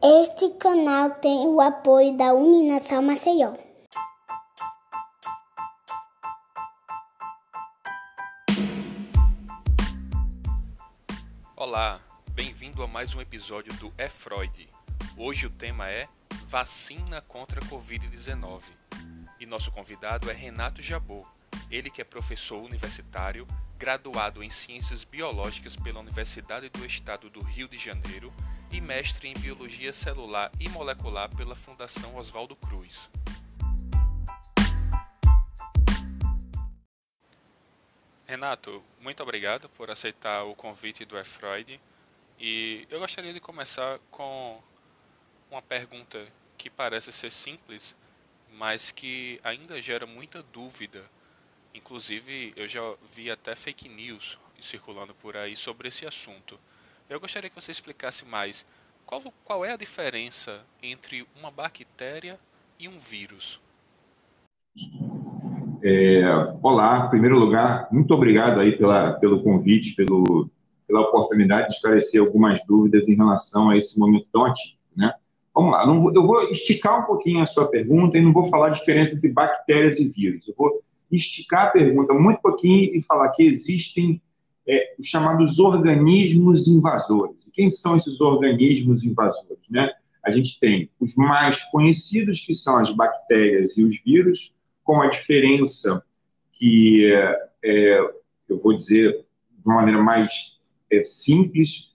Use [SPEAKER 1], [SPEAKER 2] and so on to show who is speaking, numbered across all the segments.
[SPEAKER 1] Este canal tem o apoio da Uninação Maceió.
[SPEAKER 2] Olá, bem-vindo a mais um episódio do É Freud. Hoje o tema é Vacina contra a Covid-19. E nosso convidado é Renato Jabô, ele que é professor universitário, graduado em Ciências Biológicas pela Universidade do Estado do Rio de Janeiro e mestre em Biologia Celular e Molecular pela Fundação Oswaldo Cruz. Renato, muito obrigado por aceitar o convite do E-Freud e eu gostaria de começar com uma pergunta que parece ser simples, mas que ainda gera muita dúvida. Inclusive, eu já vi até fake news circulando por aí sobre esse assunto. Eu gostaria que você explicasse mais qual, qual é a diferença entre uma bactéria e um vírus.
[SPEAKER 3] É, olá, em primeiro lugar, muito obrigado aí pela, pelo convite, pelo, pela oportunidade de esclarecer algumas dúvidas em relação a esse momento tão ativo, né? Vamos lá, eu vou esticar um pouquinho a sua pergunta e não vou falar a diferença entre bactérias e vírus. Eu vou esticar a pergunta muito pouquinho e falar que existem é, os chamados organismos invasores. E quem são esses organismos invasores? Né? A gente tem os mais conhecidos, que são as bactérias e os vírus, com a diferença que é, é eu vou dizer de uma maneira mais é, simples,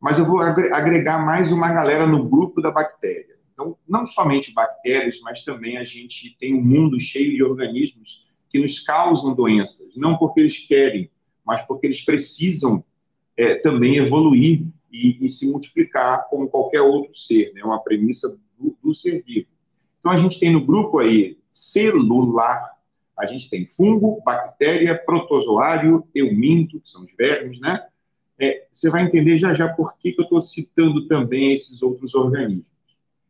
[SPEAKER 3] mas eu vou agregar mais uma galera no grupo da bactéria. Então, não somente bactérias, mas também a gente tem um mundo cheio de organismos que nos causam doenças, não porque eles querem, mas porque eles precisam é, também evoluir e, e, se multiplicar como qualquer outro ser, né? uma premissa do, do ser vivo. Então a gente tem no grupo aí celular, a gente tem fungo, bactéria, protozoário, euminto, que são os vermes, né? É, você vai entender já já por que, que eu estou citando também esses outros organismos.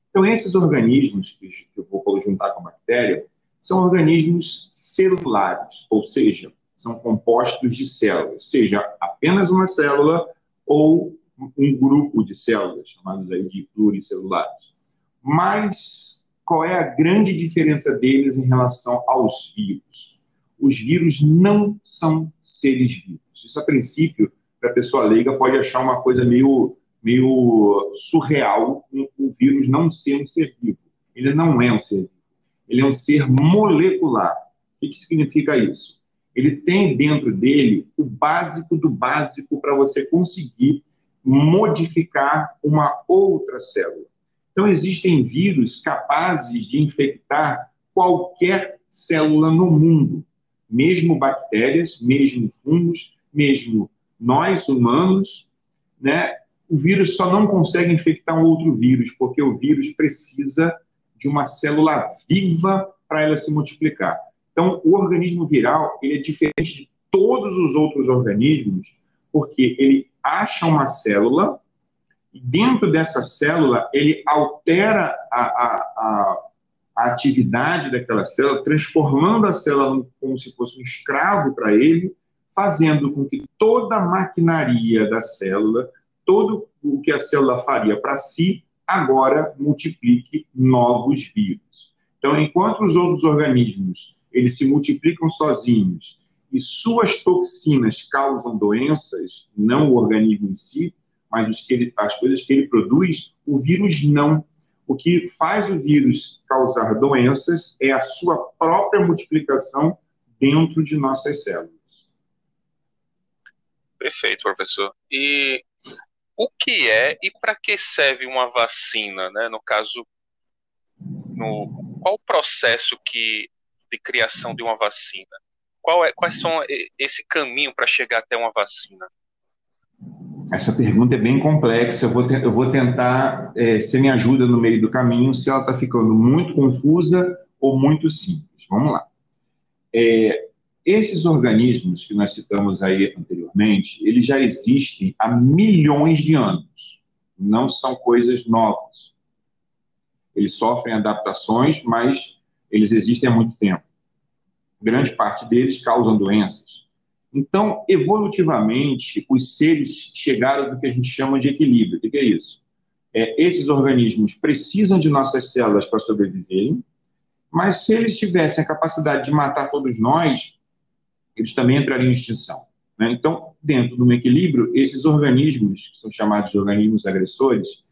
[SPEAKER 3] Então, esses organismos, que eu vou juntar com a bactéria, são organismos celulares, ou seja, são compostos de células, seja apenas uma célula ou um grupo de células, chamados aí de pluricelulares. Mas qual é a grande diferença deles em relação aos vírus? Os vírus não são seres vivos. Isso, a princípio, para a pessoa leiga, pode achar uma coisa meio, meio surreal o vírus não ser um ser vivo. Ele não é um ser vivo. Ele é um ser molecular. O que significa isso? Ele tem dentro dele o básico do básico para você conseguir modificar uma outra célula. Então, existem vírus capazes de infectar qualquer célula no mundo, mesmo bactérias, mesmo fungos, mesmo nós humanos, né? O vírus só não consegue infectar um outro vírus, porque o vírus precisa de uma célula viva para ela se multiplicar. Então, o organismo viral ele é diferente de todos os outros organismos, porque ele acha uma célula e dentro dessa célula ele altera a, a, a, a atividade daquela célula, transformando a célula como se fosse um escravo para ele, fazendo com que toda a maquinaria da célula, todo o que a célula faria para si, agora multiplique novos vírus. Então, enquanto os outros organismos eles se multiplicam sozinhos e suas toxinas causam doenças, não o organismo em si, mas ele, as coisas que ele produz, o vírus não. O que faz o vírus causar doenças é a sua própria multiplicação dentro de nossas células.
[SPEAKER 2] Perfeito, professor. E o que é e para que serve uma vacina, né? No caso, no, qual o processo que de criação de uma vacina? Qual é, quais são esse caminho para chegar até uma vacina?
[SPEAKER 3] Essa pergunta é bem complexa. Eu vou, te, eu vou tentar, é, me ajuda no meio do caminho, se ela está ficando muito confusa ou muito simples. Vamos lá. É, esses organismos que nós citamos aí anteriormente, eles já existem há milhões de anos. Não são coisas novas. Eles sofrem adaptações, mas eles existem há muito tempo. Grande parte deles causam doenças. Então, evolutivamente, os seres chegaram do que a gente chama de equilíbrio. O que é isso? é, esses organismos precisam de nossas células para sobreviverem, mas se eles tivessem a capacidade de matar todos nós, eles também entrariam em extinção. Né? Então, dentro de um equilíbrio, esses organismos, que são chamados de organismos agressores,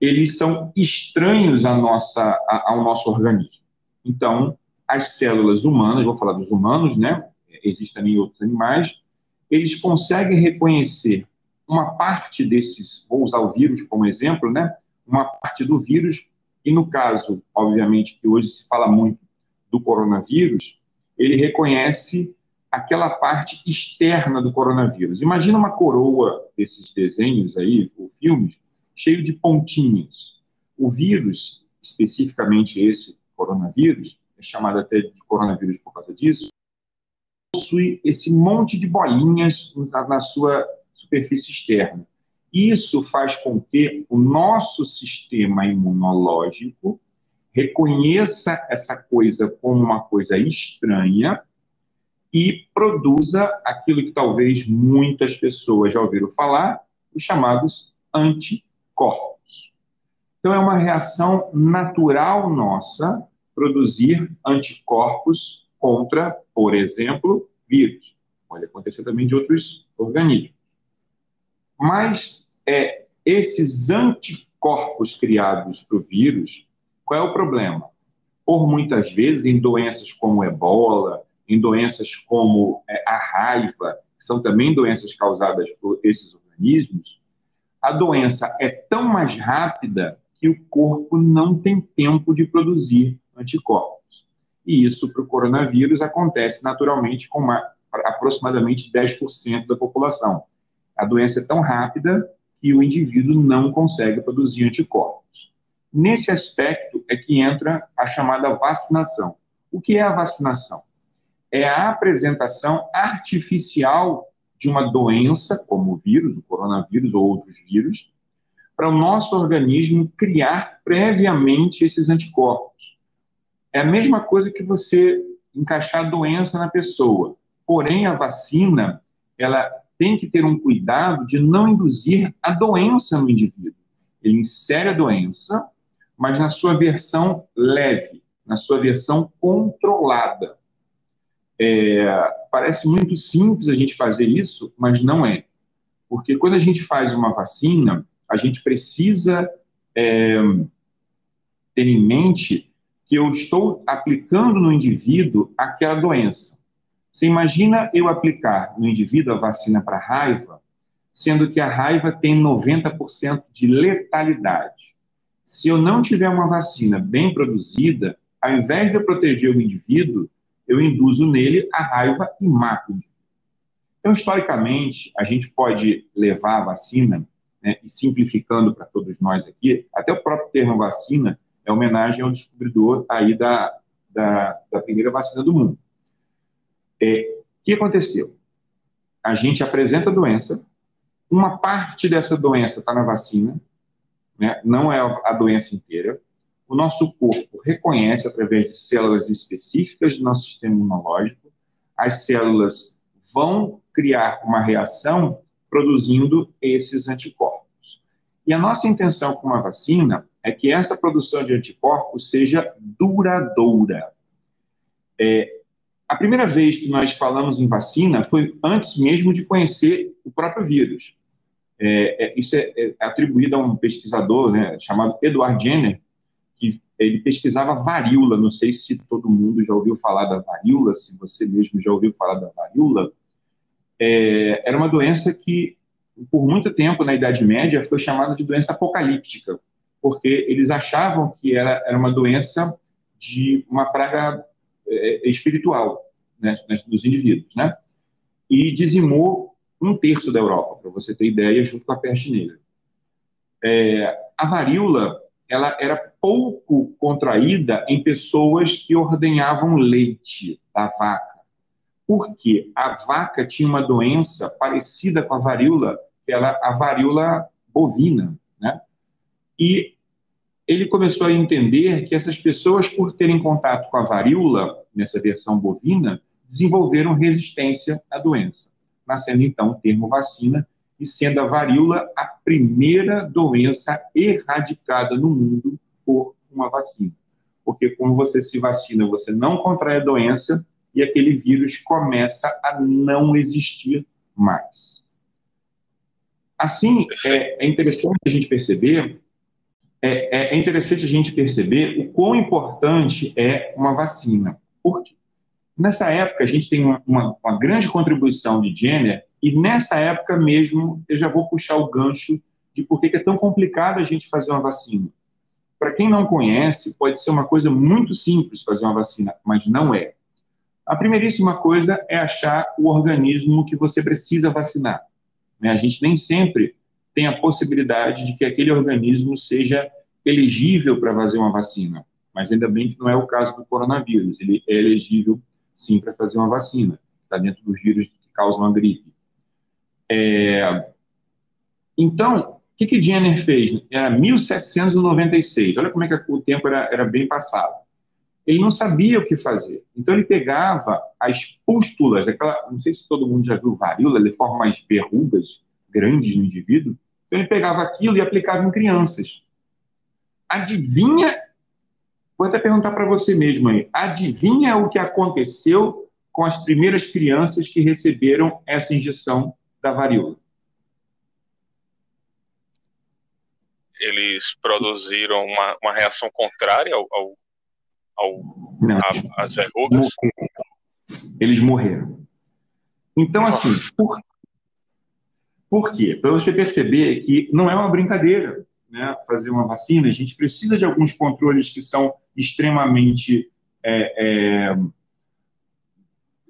[SPEAKER 3] eles são estranhos à nossa, ao nosso organismo. Então, as células humanas, vou falar dos humanos, né? Existem também outros animais, eles conseguem reconhecer uma parte desses, vou usar o vírus como exemplo, né? Uma parte do vírus, e no caso, obviamente, que hoje se fala muito do coronavírus, ele reconhece aquela parte externa do coronavírus. Imagina uma coroa desses desenhos aí, ou filmes, cheio de pontinhas. O vírus, especificamente esse coronavírus, é chamado até de coronavírus por causa disso, possui esse monte de bolinhas na, sua superfície externa. Isso faz com que o nosso sistema imunológico reconheça essa coisa como uma coisa estranha e produza aquilo que talvez muitas pessoas já ouviram falar, os chamados anticorpos. Então, é uma reação natural nossa produzir anticorpos contra, por exemplo, vírus. Pode acontecer também de outros organismos. Mas é, esses anticorpos criados para o vírus, qual é o problema? Por muitas vezes, em doenças como ebola, em doenças como é, a raiva, que são também doenças causadas por esses organismos, a doença é tão mais rápida que o corpo não tem tempo de produzir anticorpos. E isso para o coronavírus acontece naturalmente com uma, aproximadamente 10% da população. A doença é tão rápida que o indivíduo não consegue produzir anticorpos. Nesse aspecto é que entra a chamada vacinação. O que é a vacinação? É a apresentação artificial de uma doença, como o vírus, o coronavírus ou outros vírus, para o nosso organismo criar previamente esses anticorpos. É a mesma coisa que você encaixar a doença na pessoa. Porém, a vacina, ela tem que ter um cuidado de não induzir a doença no indivíduo. Ele insere a doença, mas na sua versão leve, na sua versão controlada. É, parece muito simples a gente fazer isso, mas não é. Porque quando a gente faz uma vacina, a gente precisa é, ter em mente que eu estou aplicando no indivíduo aquela doença. Você imagina eu aplicar no indivíduo a vacina para raiva, sendo que a raiva tem 90% de letalidade. Se eu não tiver uma vacina bem produzida, ao invés de eu proteger o indivíduo, eu induzo nele a raiva e mato. Então, historicamente, a gente pode levar a vacina, né, e simplificando para todos nós aqui, até o próprio termo vacina é homenagem ao descobridor aí da, da, da primeira vacina do mundo. É, o que aconteceu? A gente apresenta a doença, uma parte dessa doença está na vacina, né, não é a doença inteira, o nosso corpo reconhece através de células específicas do nosso sistema imunológico, as células vão criar uma reação produzindo esses anticorpos. E a nossa intenção com uma vacina é que essa produção de anticorpos seja duradoura. É, a primeira vez que nós falamos em vacina foi antes mesmo de conhecer o próprio vírus. É, é, isso é, é, atribuído a um pesquisador né, chamado Edward Jenner, que ele pesquisava varíola. Não sei se todo mundo já ouviu falar da varíola, se você mesmo já ouviu falar da varíola. É, era uma doença que, por muito tempo na Idade Média, foi chamada de doença apocalíptica, porque eles achavam que era, era uma doença de uma praga é, espiritual né, dos indivíduos, né? E dizimou um terço da Europa, para você ter ideia, junto com a peste negra. É, a varíola ela era pouco contraída em pessoas que ordenhavam leite da vaca. Porque a vaca tinha uma doença parecida com a varíola, era a varíola bovina, né? E ele começou a entender que essas pessoas, por terem contato com a varíola, nessa versão bovina, desenvolveram resistência à doença, nascendo então o termo vacina e sendo a varíola a primeira doença erradicada no mundo por uma vacina. Porque quando você se vacina, você não contrai a doença e aquele vírus começa a não existir mais. Assim, é, é interessante a gente perceber é, é, interessante a gente perceber o quão importante é uma vacina. Porque nessa época a gente tem uma, uma, uma, grande contribuição de Jenner, e nessa época mesmo eu já vou puxar o gancho de por que é tão complicado a gente fazer uma vacina. Para quem não conhece, pode ser uma coisa muito simples fazer uma vacina, mas não é. A primeiríssima coisa é achar o organismo que você precisa vacinar. Né? A gente nem sempre tem a possibilidade de que aquele organismo seja elegível para fazer uma vacina. Mas ainda bem que não é o caso do coronavírus. Ele é elegível, sim, para fazer uma vacina. Está dentro dos vírus que causam a gripe. É... Então, o que, que Jenner fez? Era 1796. Olha como é que o tempo era, era bem passado. Ele não sabia o que fazer. Então, ele pegava as pústulas, daquela, não sei se todo mundo já viu varíola, ele forma umas verrugas grandes no indivíduo. Então, ele pegava aquilo e aplicava em crianças. Adivinha? Vou até perguntar para você mesmo aí. Adivinha o que aconteceu com as primeiras crianças que receberam essa injeção da varíola?
[SPEAKER 2] Eles produziram uma, uma reação contrária ao, ao, ao Não, a, às verrugas?
[SPEAKER 3] Eles morreram. Então, assim, por, por quê? Para você perceber que não é uma brincadeira né, fazer uma vacina, a gente precisa de alguns controles que são extremamente é, é,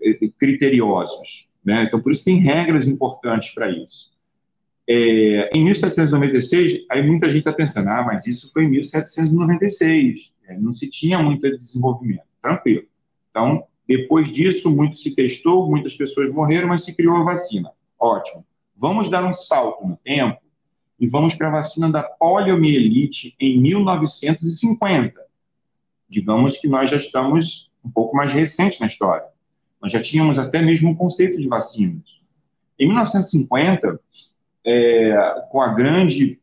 [SPEAKER 3] é criteriosos. Né? Então, por isso tem regras importantes para isso. É, em 1796, aí muita gente está pensando, ah, mas isso foi em 1796, é, não se tinha muito desenvolvimento. Tranquilo. Então, depois disso, muito se testou, muitas pessoas morreram, mas se criou a vacina. Ótimo. Vamos dar um salto no tempo e vamos para a vacina da poliomielite em 1950. Digamos que nós já estamos um pouco mais recente na história. Nós já tínhamos até mesmo um conceito de vacinas. Em 1950, é, com a grande,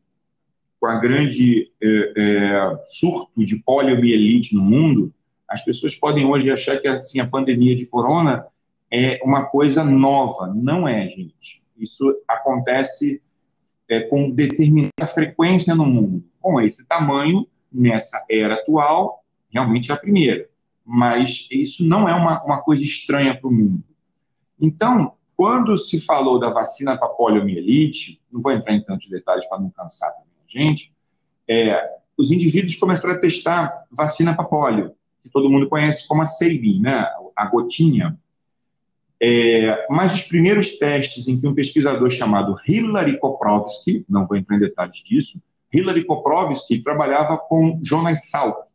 [SPEAKER 3] com a grande é, é, surto de poliomielite no mundo, as pessoas podem hoje achar que assim a pandemia de corona é uma coisa nova. Não é, gente. Isso acontece é, com determinada frequência no mundo. Com esse tamanho, nessa era atual, realmente é a primeira. Mas isso não é uma, uma coisa estranha para o mundo. Então, quando se falou da vacina para poliomielite, não vou entrar em tantos detalhes para não cansar gente, é, os indivíduos começaram a testar vacina para polio, que todo mundo conhece como a Sabin, né? a gotinha, é, mas os primeiros testes em que um pesquisador chamado Hilary Koprovsky, não vou entrar em detalhes disso, Hilary Koprovsky trabalhava com Jonas Salk.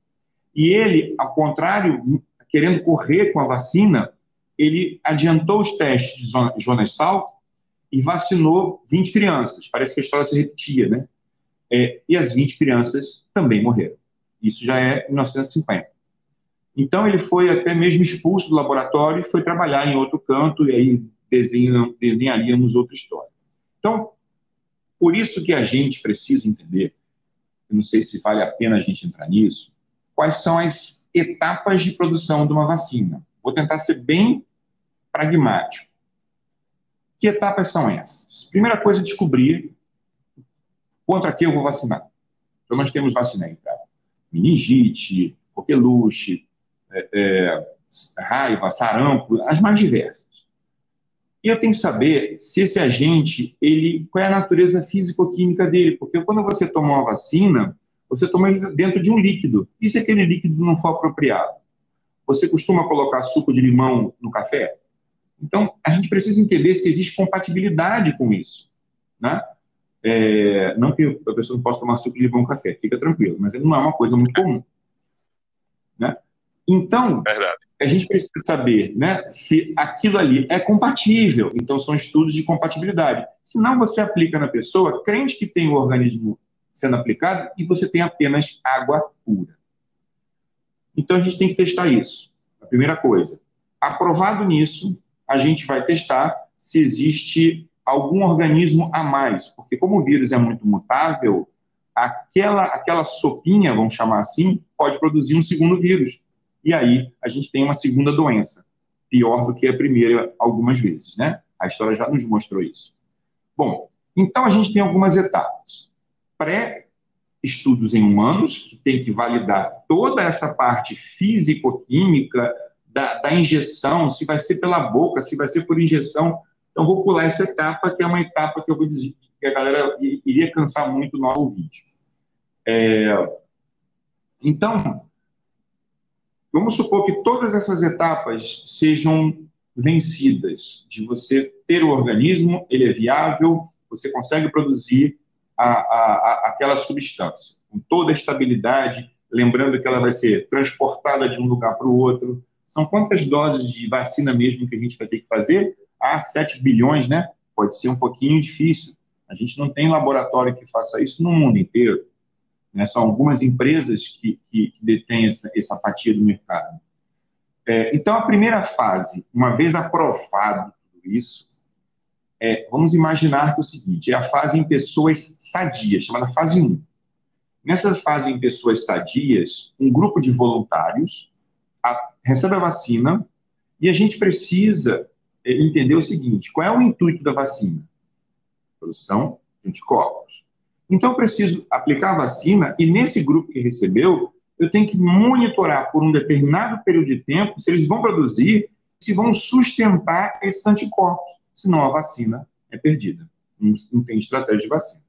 [SPEAKER 3] E ele, ao contrário, querendo correr com a vacina, ele adiantou os testes de Jonas Salk e vacinou 20 crianças. Parece que a história se repetia, né? É, e as 20 crianças também morreram. Isso já é 1950. Então, ele foi até mesmo expulso do laboratório e foi trabalhar em outro canto, e aí desenham, desenharíamos outra história. Então, por isso que a gente precisa entender, eu não sei se vale a pena a gente entrar nisso, quais são as etapas de produção de uma vacina. Vou tentar ser bem pragmático. Que etapas são essas? Primeira coisa, descobrir contra que eu vou vacinar. Então, nós temos vacina para meningite, coqueluche, é, é, raiva, sarampo, as mais diversas. E eu tenho que saber se esse agente, ele, qual é a natureza físico-química dele, porque quando você toma uma vacina, você toma dentro de um líquido. E se aquele líquido não for apropriado? Você costuma colocar suco de limão no café? Então, a gente precisa entender se existe compatibilidade com isso. Né? É, não que a pessoa não possa tomar suco de limão no café, fica tranquilo, mas não é uma coisa muito comum. Né? Então, Verdade. a gente precisa saber né, se aquilo ali é compatível. Então, são estudos de compatibilidade. Se não, você aplica na pessoa, crente que tem o organismo sendo aplicado e você tem apenas água pura. Então, a gente tem que testar isso. A primeira coisa. Aprovado nisso, a gente vai testar se existe algum organismo a mais, porque como o vírus é muito mutável, aquela, aquela sopinha, vamos chamar assim, pode produzir um segundo vírus. E aí a gente tem uma segunda doença, pior do que a primeira algumas vezes, né? A história já nos mostrou isso. Bom, então a gente tem algumas etapas. Pré-estudos em humanos, que tem que validar toda essa parte físico-química da, da injeção, se vai ser pela boca, se vai ser por injeção. Então, vou pular essa etapa, que é uma etapa que eu vou dizer que a galera iria cansar muito no vídeo. É, então, vamos supor que todas essas etapas sejam vencidas, de você ter o organismo, ele é viável, você consegue produzir a, a, a, aquela substância, com toda a estabilidade, lembrando que ela vai ser transportada de um lugar para o outro. São quantas doses de vacina mesmo que a gente vai ter que fazer? Ah, 7 bilhões, né? Pode ser um pouquinho difícil. A gente não tem laboratório que faça isso no mundo inteiro. Né? São algumas empresas que, que, que detêm essa, essa fatia do mercado. É, então, a primeira fase, uma vez aprovado tudo isso, é, vamos imaginar que é o seguinte, é a fase em pessoas sadias, chamada fase 1. Nessa fase em pessoas sadias, um grupo de voluntários a, recebe a vacina e a gente precisa entender o seguinte, qual é o intuito da vacina? Produção de anticorpos. Então, eu preciso aplicar a vacina e nesse grupo que recebeu, eu tenho que monitorar por um determinado período de tempo se eles vão produzir, se vão sustentar esses anticorpos. Senão a vacina é perdida. Não tem estratégia de vacina.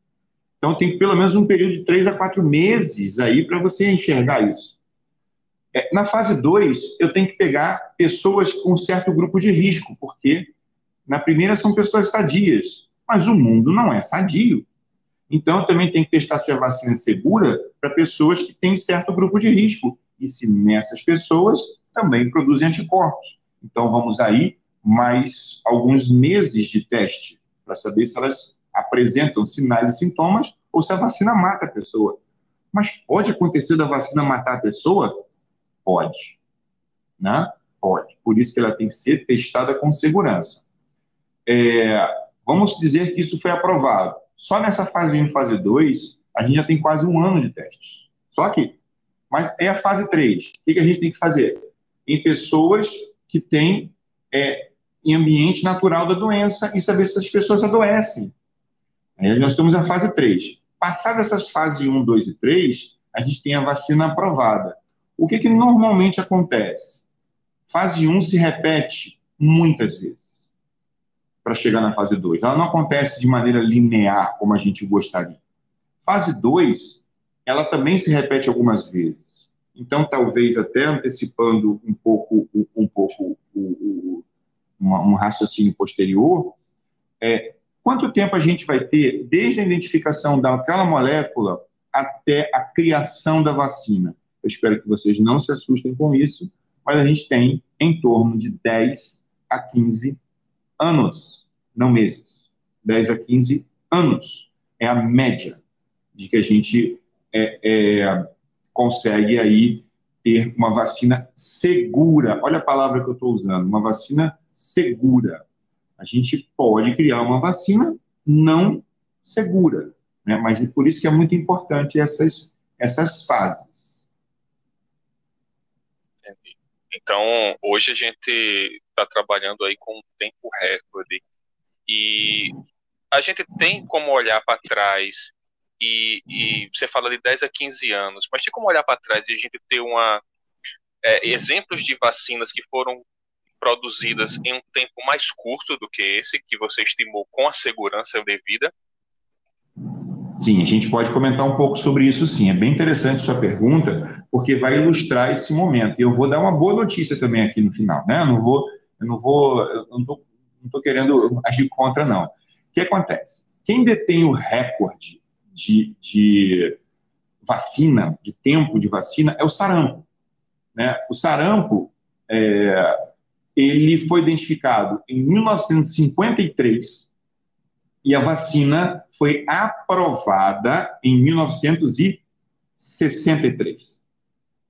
[SPEAKER 3] Então, tem pelo menos um período de três a quatro meses aí para você enxergar isso. É, na fase 2, eu tenho que pegar pessoas com um certo grupo de risco, porque na primeira são pessoas sadias, mas o mundo não é sadio. Então, também tem que testar se a vacina é segura para pessoas que têm certo grupo de risco. E se nessas pessoas também produzem anticorpos. Então, vamos aí mais alguns meses de teste para saber se elas apresentam sinais e sintomas ou se a vacina mata a pessoa. Mas pode acontecer da vacina matar a pessoa? Pode. Né? Pode. Por isso que ela tem que ser testada com segurança. É, vamos dizer que isso foi aprovado. Só nessa fase 1 e fase 2, a gente já tem quase um ano de testes. Só aqui. Mas é a fase 3. O que a gente tem que fazer? Em pessoas que têm é, em ambiente natural da doença e saber se as pessoas adoecem. Aí nós temos a fase 3. Passadas essas fases 1, 2 e 3, a gente tem a vacina aprovada. O que, que normalmente acontece? Fase 1 se repete muitas vezes para chegar na fase 2. Ela não acontece de maneira linear, como a gente gostaria. Fase 2, ela também se repete algumas vezes. Então, talvez até antecipando um pouco, um pouco o, um raciocínio posterior, é, quanto tempo a gente vai ter desde a identificação daquela molécula até a criação da vacina? Eu espero que vocês não se assustem com isso, mas a gente tem em torno de 10 a 15 anos, não meses, 10 a 15 anos. É a média de que a gente é, é, consegue aí ter uma vacina segura. Olha a palavra que eu estou usando, uma vacina segura. A gente pode criar uma vacina não segura, né? mas é por isso que é muito importante essas, essas fases.
[SPEAKER 2] Entendi. Então, hoje a gente está trabalhando aí com um tempo recorde e a gente tem como olhar para trás e, e, você fala de 10 a 15 anos, mas tem como olhar para trás e a gente ter uma é, exemplos de vacinas que foram produzidas em um tempo mais curto do que esse, que você estimou com a segurança devida?
[SPEAKER 3] Sim, a gente pode comentar um pouco sobre isso sim. É bem interessante sua pergunta, porque vai ilustrar esse momento. E eu vou dar uma boa notícia também aqui no final, né? Eu não vou, eu não vou, eu não tô querendo agir contra, não. O que acontece? Quem detém o recorde de, de vacina, de tempo de vacina, é o sarampo. Né? O sarampo, é, ele foi identificado em 1953 e a vacina foi aprovada em 1963.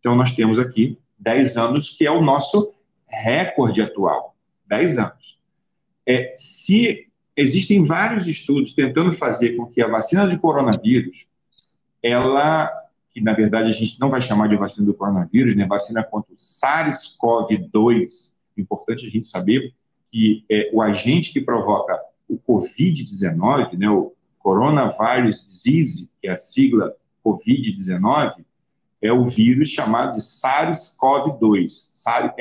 [SPEAKER 3] Então, nós temos aqui 10 anos, que é o nosso recorde atual. 10 anos. É, se existem vários estudos tentando fazer com que a vacina de coronavírus, ela, que na verdade a gente não vai chamar de vacina do coronavírus, né, vacina contra o SARS-CoV-2, importante a gente saber que é o agente que provoca o COVID-19, né, o Coronavirus Disease, que é a sigla COVID-19, é o vírus chamado de SARS-CoV-2, SARS,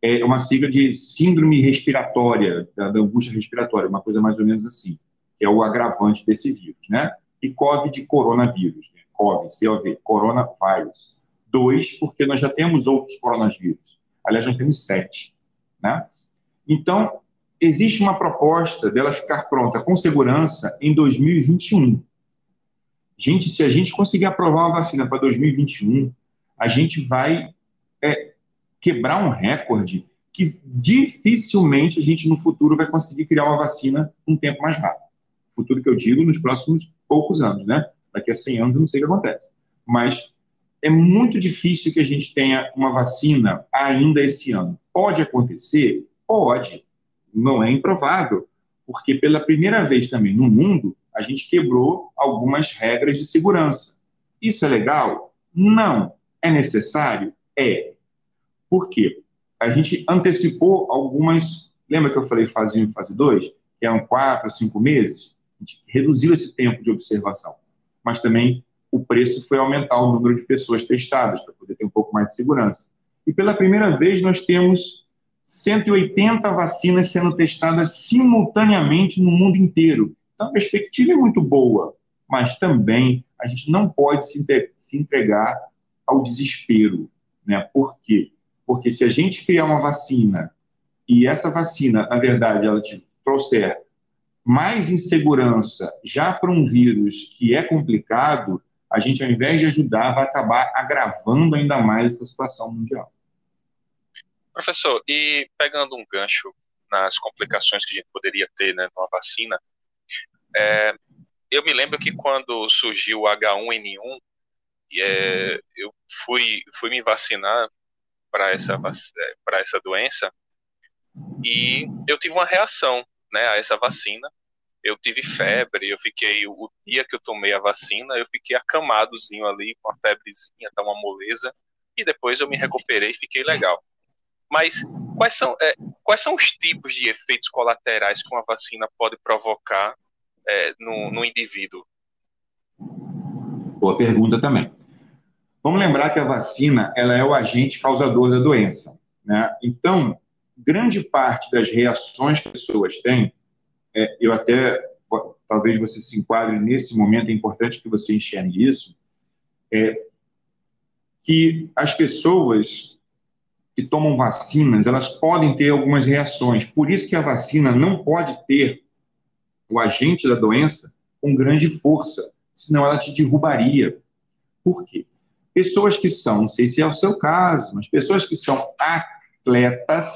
[SPEAKER 3] é uma sigla de síndrome respiratória, da, da, angústia respiratória, uma coisa mais ou menos assim, que é o agravante desse vírus, né? E COVID de coronavírus, né? COVID, COV, coronavírus. Dois, porque nós já temos outros coronavírus. Aliás, nós temos sete, né? Então, existe uma proposta dela ficar pronta com segurança em 2021. Gente, se a gente conseguir aprovar uma vacina para 2021, a gente vai é, quebrar um recorde que dificilmente a gente no futuro vai conseguir criar uma vacina um tempo mais rápido. Futuro que eu digo nos próximos poucos anos, né? Daqui a 100 anos eu não sei o que acontece. Mas é muito difícil que a gente tenha uma vacina ainda esse ano. Pode acontecer? Pode. Não é improvável. Porque pela primeira vez também no mundo, a gente quebrou algumas regras de segurança. Isso é legal? Não. É necessário? É. Por quê? A gente antecipou algumas. Lembra que eu falei fase 1 e fase 2? Que eram 4, 5 meses? A gente reduziu esse tempo de observação. Mas também o preço foi aumentar o número de pessoas testadas, para poder ter um pouco mais de segurança. E pela primeira vez nós temos 180 vacinas sendo testadas simultaneamente no mundo inteiro. Então a perspectiva é muito boa, mas também a gente não pode se entregar ao desespero. Né? Por quê? Porque se a gente criar uma vacina e essa vacina, na verdade, ela te trouxer mais insegurança já para um vírus que é complicado, a gente, ao invés de ajudar, vai acabar agravando ainda mais essa situação mundial.
[SPEAKER 2] Professor, e pegando um gancho nas complicações que a gente poderia ter né, numa vacina, é, eu me lembro que quando surgiu o H1N1, é, eu fui, fui me vacinar para essa, é, para essa doença e eu tive uma reação né, a essa vacina. Eu tive febre, eu fiquei, o dia que eu tomei a vacina, eu fiquei acamadozinho ali, com a febrezinha, tá uma moleza, e depois eu me recuperei e fiquei legal. Mas quais são, é, quais são os tipos de efeitos colaterais que uma vacina pode provocar é, no, no indivíduo?
[SPEAKER 3] Boa pergunta também. Vamos lembrar que a vacina ela é o agente causador da doença. Né? Então, grande parte das reações que as pessoas têm, é, eu até, talvez você se enquadre nesse momento, é importante que você enxergue isso, é que as pessoas que tomam vacinas, elas podem ter algumas reações. Por isso que a vacina não pode ter o agente da doença com grande força, senão ela te derrubaria. Por quê? pessoas que são, não sei se é o seu caso, mas pessoas que são atletas,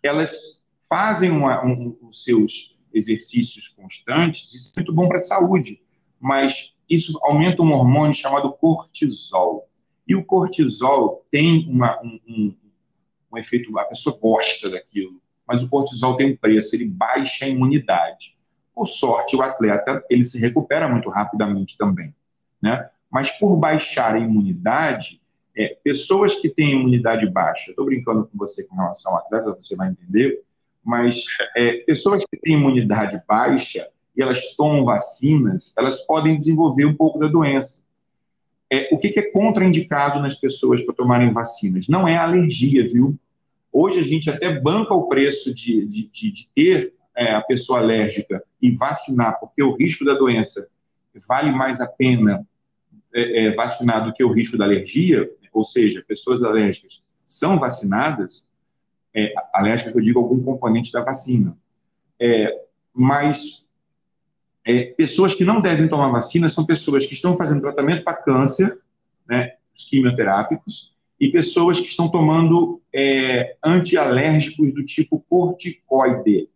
[SPEAKER 3] elas fazem uma, um, os seus exercícios constantes, isso é muito bom para a saúde, mas isso aumenta um hormônio chamado cortisol. E o cortisol tem uma, um, um, um efeito, a pessoa gosta daquilo, mas o cortisol tem um preço, ele baixa a imunidade. Por sorte, o atleta ele se recupera muito rapidamente também, né? Mas por baixar a imunidade, é, pessoas que têm imunidade baixa, estou brincando com você com relação a atletas, você vai entender, mas é, pessoas que têm imunidade baixa e elas tomam vacinas, elas podem desenvolver um pouco da doença. É, o que, que é contraindicado nas pessoas para tomarem vacinas? Não é alergia, viu? Hoje a gente até banca o preço de, de, de, de ter é, a pessoa alérgica e vacinar, porque o risco da doença vale mais a pena é, é, vacinado que o risco da alergia, ou seja, pessoas alérgicas são vacinadas, é, alérgicas que eu digo algum componente da vacina, é, mas é, pessoas que não devem tomar vacina são pessoas que estão fazendo tratamento para câncer, né, os quimioterápicos, e pessoas que estão tomando é, antialérgicos do tipo corticoide,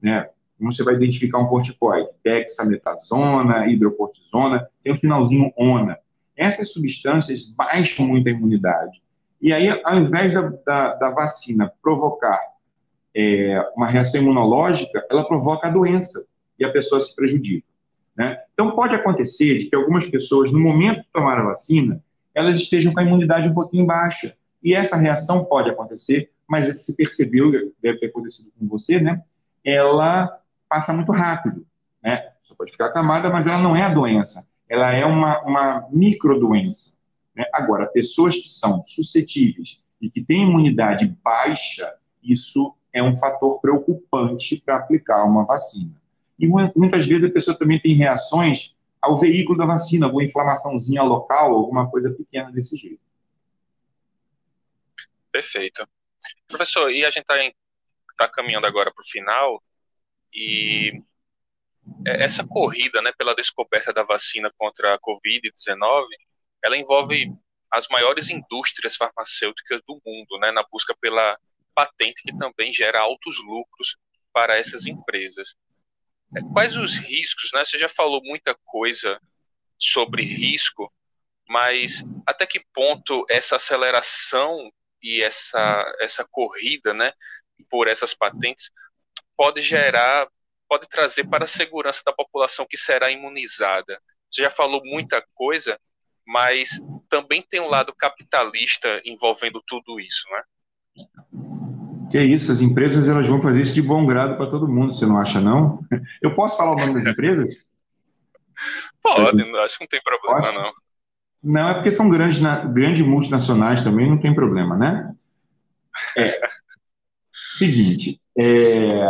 [SPEAKER 3] né, você vai identificar um corticoide? Dexametasona, hidrocortisona, tem o um finalzinho ONA. Essas substâncias baixam muito a imunidade. E aí, ao invés da, da, da vacina provocar é, uma reação imunológica, ela provoca a doença e a pessoa se prejudica. Né? Então, pode acontecer de que algumas pessoas, no momento de tomar a vacina, elas estejam com a imunidade um pouquinho baixa. E essa reação pode acontecer, mas se percebeu, deve ter acontecido com você, né? Ela passa muito rápido, né? Você pode ficar acamada, mas ela não é a doença. Ela é uma, uma microdoença. Né? Agora, pessoas que são suscetíveis e que têm imunidade baixa, isso é um fator preocupante para aplicar uma vacina. E muitas vezes a pessoa também tem reações ao veículo da vacina, alguma inflamaçãozinha local, alguma coisa pequena desse jeito.
[SPEAKER 2] Perfeito. Professor, e a gente está tá caminhando agora para o final, e essa corrida né, pela descoberta da vacina contra a Covid-19, ela envolve as maiores indústrias farmacêuticas do mundo, né, na busca pela patente que também gera altos lucros para essas empresas. É, quais os riscos? Né? Você já falou muita coisa sobre risco, mas até que ponto essa aceleração e essa, essa corrida né, por essas patentes pode gerar, pode trazer para a segurança da população que será imunizada? Você já falou muita coisa, mas também tem um lado capitalista envolvendo tudo isso, né?
[SPEAKER 3] Que isso, as empresas elas vão fazer isso de bom grado para todo mundo, você não acha, não? Eu posso falar o nome das empresas?
[SPEAKER 2] Pode, assim, acho que não tem problema, posso? não.
[SPEAKER 3] Não, é porque são grandes, grandes multinacionais também, não tem problema, né? É. Seguinte, é,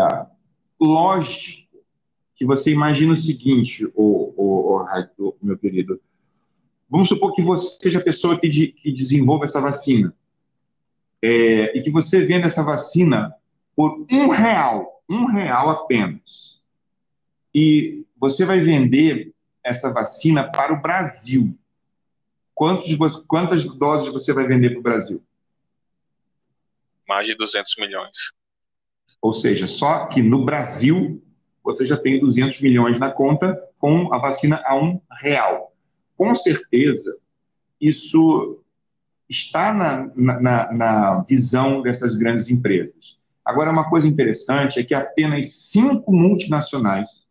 [SPEAKER 3] lógico que você imagina o seguinte, o, o, meu querido. Vamos supor que você seja a pessoa que, de, que desenvolva essa vacina é, e que você venda essa vacina por um real, um real apenas, e você vai vender essa vacina para o Brasil, Quantos, quantas doses você vai vender para o Brasil?
[SPEAKER 2] Mais de 200 milhões.
[SPEAKER 3] Ou seja, só que no Brasil você já tem 200 milhões na conta com a vacina a um real. Com certeza, isso está na, na, na visão dessas grandes empresas. Agora, uma coisa interessante é que apenas cinco multinacionais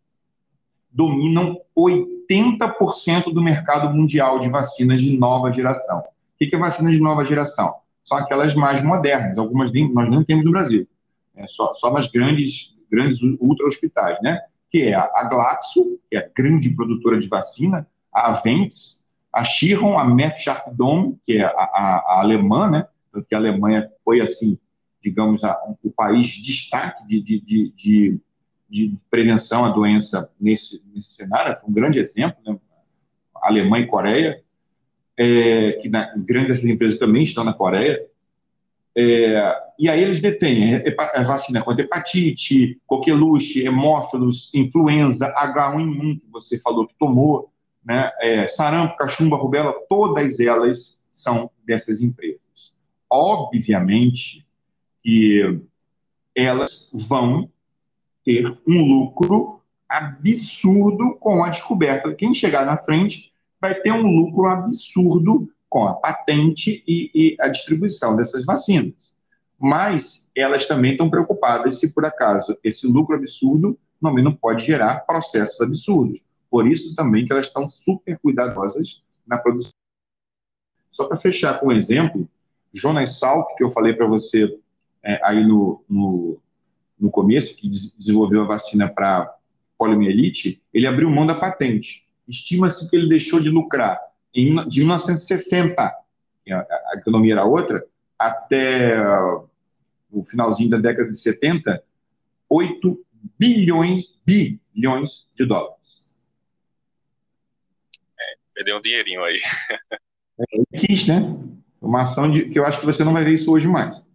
[SPEAKER 3] dominam 80% do mercado mundial de vacinas de nova geração. O que é vacina de nova geração? São aquelas mais modernas, algumas nós não temos no Brasil, é só, só nas grandes, grandes ultra-hospitais, né? Que é a Glaxo, que é a grande produtora de vacina, a Aventis, a Chiron, a Merck Sharp Dome, que é a, a, a alemã, né? Porque a Alemanha foi, assim, digamos, a, o país de destaque de, de, de, de, de prevenção à doença nesse, nesse cenário, um grande exemplo, né? Alemanha e Coreia, é, que na, grandes empresas também estão na Coreia, é, e aí eles detêm a vacina contra hepatite, coqueluche, hemófilos, influenza, H1N1, que você falou que tomou, né, é, sarampo, cachumba, rubela, todas elas são dessas empresas. Obviamente que elas vão ter um lucro absurdo com a descoberta. Quem chegar na frente vai ter um lucro absurdo com a patente e, e a distribuição dessas vacinas. Mas elas também estão preocupadas se, por acaso, esse lucro absurdo também não pode gerar processos absurdos. Por isso também que elas estão super cuidadosas na produção. Só para fechar com um exemplo, Jonas Salk, que eu falei para você é, aí no, no, no, começo, que desenvolveu a vacina para poliomielite, ele abriu mão da patente. Estima-se que ele deixou de lucrar em, de 1960, a, economia era outra, até o finalzinho da década de 70, 8 bilhões, bilhões de dólares.
[SPEAKER 2] Perdeu um dinheirinho aí.
[SPEAKER 3] É, quis, né? Uma ação de, que eu acho que você não vai ver isso hoje mais.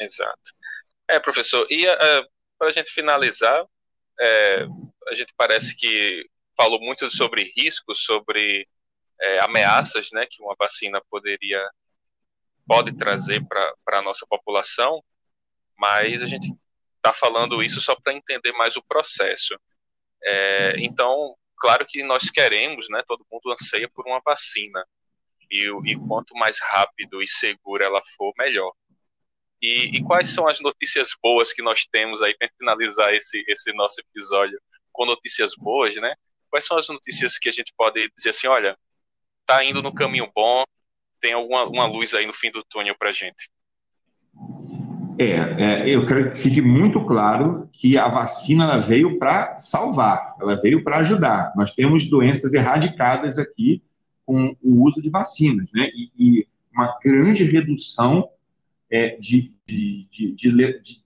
[SPEAKER 2] Exato. É, professor, e uh, é, para a gente finalizar, é, a gente parece que falou muito sobre riscos, sobre é, ameaças né, que uma vacina poderia pode trazer para a nossa população, mas a gente está falando isso só para entender mais o processo. É, então, claro que nós queremos, né, todo mundo anseia por uma vacina. E, e quanto mais rápido e segura ela for, melhor. E, e, quais são as notícias boas que nós temos aí para finalizar esse, esse nosso episódio com notícias boas, né? Quais são as notícias que a gente pode dizer assim, olha, tá indo no caminho bom, tem alguma uma luz aí no fim do túnel para gente?
[SPEAKER 3] É, é, eu quero que fique muito claro que a vacina ela veio para salvar, ela veio para ajudar. Nós temos doenças erradicadas aqui com o uso de vacinas, né? E, e uma grande redução é, de, de, de, de,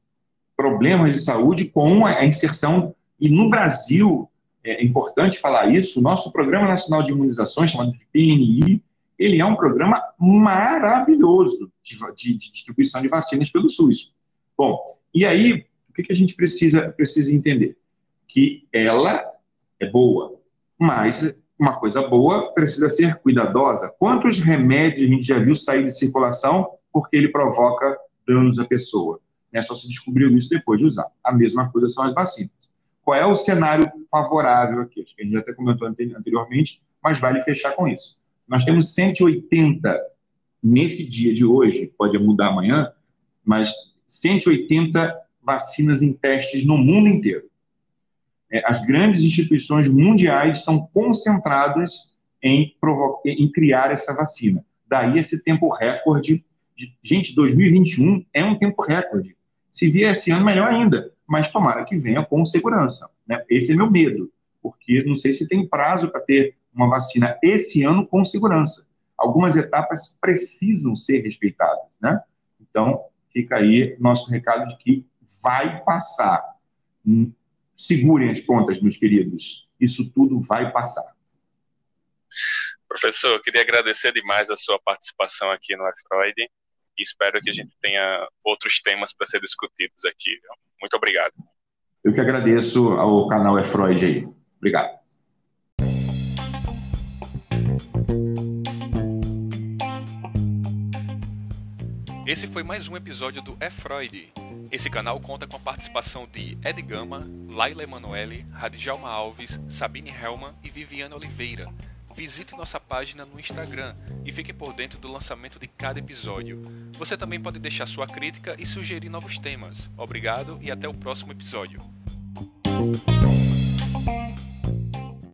[SPEAKER 3] problemas de saúde com a inserção. E no Brasil, é importante falar isso, o nosso Programa Nacional de Imunizações, chamado de PNI, ele é um programa maravilhoso de, de, de distribuição de vacinas pelo SUS. Bom, e aí, o que, que a gente precisa, precisa entender? Que ela é boa, mas uma coisa boa precisa ser cuidadosa. Quantos remédios a gente já viu sair de circulação porque ele provoca danos à pessoa? É só se descobriu isso depois de usar. A mesma coisa são as vacinas. Qual é o cenário favorável aqui? Acho que a gente até comentou anteriormente, mas vale fechar com isso. Nós temos 180 nesse dia de hoje, pode mudar amanhã, mas 180 vacinas em testes no mundo inteiro. É, as grandes instituições mundiais estão concentradas em, em criar essa vacina. Daí esse tempo recorde. Gente, 2021 é um tempo recorde. Se vier esse ano, melhor ainda. Mas tomara que venha com segurança. Né? Esse é meu medo, porque não sei se tem prazo para ter uma vacina esse ano com segurança. Algumas etapas precisam ser respeitadas, né? Então, fica aí nosso recado de que vai passar. Segurem as pontas, meus queridos. Isso tudo vai passar.
[SPEAKER 2] Professor, queria agradecer demais a sua participação aqui no Freud e espero que a gente tenha outros temas para ser discutidos aqui. Muito obrigado.
[SPEAKER 3] Eu que agradeço ao canal É Freud aí. Obrigado.
[SPEAKER 2] Esse foi mais um episódio do É Freud. Esse canal conta com a participação de Ed Gama, Laila Emanuele, Radjalma Alves, Sabine Helman e Viviane Oliveira. Visite nossa página no Instagram e fique por dentro do lançamento de cada episódio. Você também pode deixar sua crítica e sugerir novos temas. Obrigado e até o próximo episódio.